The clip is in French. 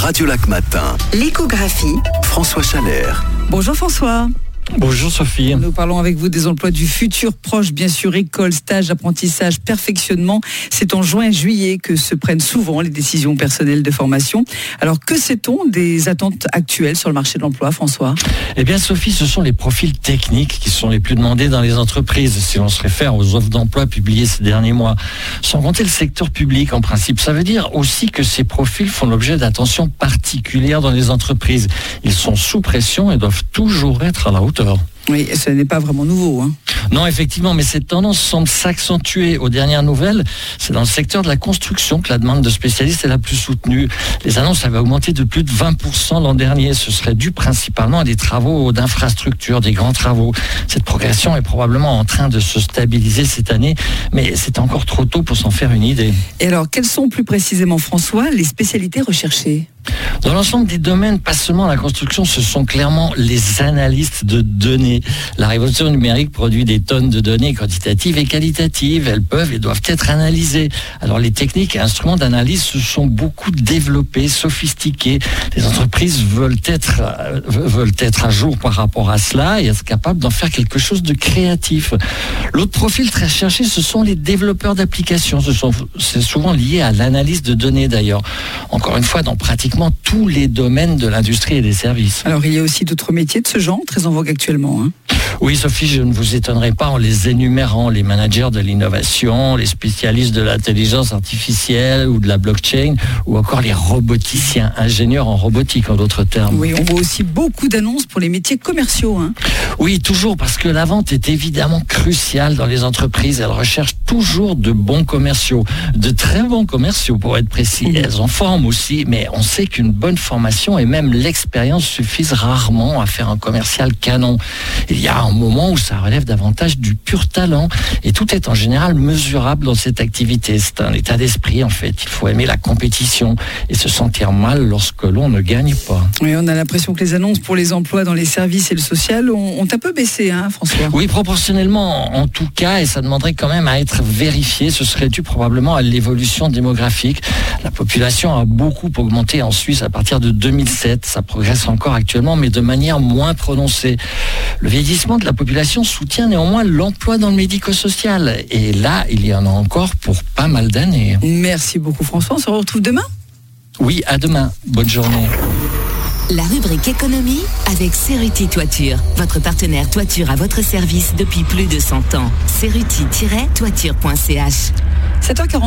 Radio Lac Matin. L'échographie. François Chalère. Bonjour François. Bonjour Sophie. Nous parlons avec vous des emplois du futur proche, bien sûr, école, stage, apprentissage, perfectionnement. C'est en juin-juillet que se prennent souvent les décisions personnelles de formation. Alors que sait-on des attentes actuelles sur le marché de l'emploi, François? Eh bien Sophie, ce sont les profils techniques qui sont les plus demandés dans les entreprises, si l'on se réfère aux offres d'emploi publiées ces derniers mois. Sans compter le secteur public en principe. Ça veut dire aussi que ces profils font l'objet d'attention particulière dans les entreprises. Ils sont sous pression et doivent toujours être à la hauteur. Oui, ce n'est pas vraiment nouveau. Hein. Non, effectivement, mais cette tendance semble s'accentuer. Aux dernières nouvelles, c'est dans le secteur de la construction que la demande de spécialistes est la plus soutenue. Les annonces avaient augmenté de plus de 20% l'an dernier. Ce serait dû principalement à des travaux d'infrastructure, des grands travaux. Cette progression est probablement en train de se stabiliser cette année, mais c'est encore trop tôt pour s'en faire une idée. Et alors, quelles sont plus précisément, François, les spécialités recherchées? Dans l'ensemble des domaines, pas seulement la construction, ce sont clairement les analystes de données. La révolution numérique produit des tonnes de données quantitatives et qualitatives. Elles peuvent et doivent être analysées. Alors les techniques et instruments d'analyse se sont beaucoup développés, sophistiqués. Les entreprises veulent être, euh, veulent être à jour par rapport à cela et être capables d'en faire quelque chose de créatif. L'autre profil très cherché, ce sont les développeurs d'applications. C'est souvent lié à l'analyse de données d'ailleurs. Encore une fois, dans tous les domaines de l'industrie et des services. Alors il y a aussi d'autres métiers de ce genre très en vogue actuellement. Hein. Oui, Sophie, je ne vous étonnerai pas en les énumérant. Les managers de l'innovation, les spécialistes de l'intelligence artificielle ou de la blockchain, ou encore les roboticiens, ingénieurs en robotique en d'autres termes. Oui, on voit aussi beaucoup d'annonces pour les métiers commerciaux. Hein. Oui, toujours, parce que la vente est évidemment cruciale dans les entreprises. Elles recherchent toujours de bons commerciaux, de très bons commerciaux pour être précis. Mhm. Elles en forment aussi, mais on sait qu'une bonne formation et même l'expérience suffisent rarement à faire un commercial canon. Il y a un moment où ça relève davantage du pur talent et tout est en général mesurable dans cette activité. C'est un état d'esprit en fait. Il faut aimer la compétition et se sentir mal lorsque l'on ne gagne pas. Oui, on a l'impression que les annonces pour les emplois dans les services et le social ont, un peu baissé, hein, François Oui, proportionnellement en tout cas, et ça demanderait quand même à être vérifié. Ce serait dû probablement à l'évolution démographique. La population a beaucoup augmenté en Suisse à partir de 2007. Ça progresse encore actuellement, mais de manière moins prononcée. Le vieillissement de la population soutient néanmoins l'emploi dans le médico-social. Et là, il y en a encore pour pas mal d'années. Merci beaucoup François. On se retrouve demain? Oui, à demain. Bonne journée. La rubrique économie avec Ceruti Toiture, votre partenaire toiture à votre service depuis plus de 100 ans. Ceruti-toiture.ch 7h42.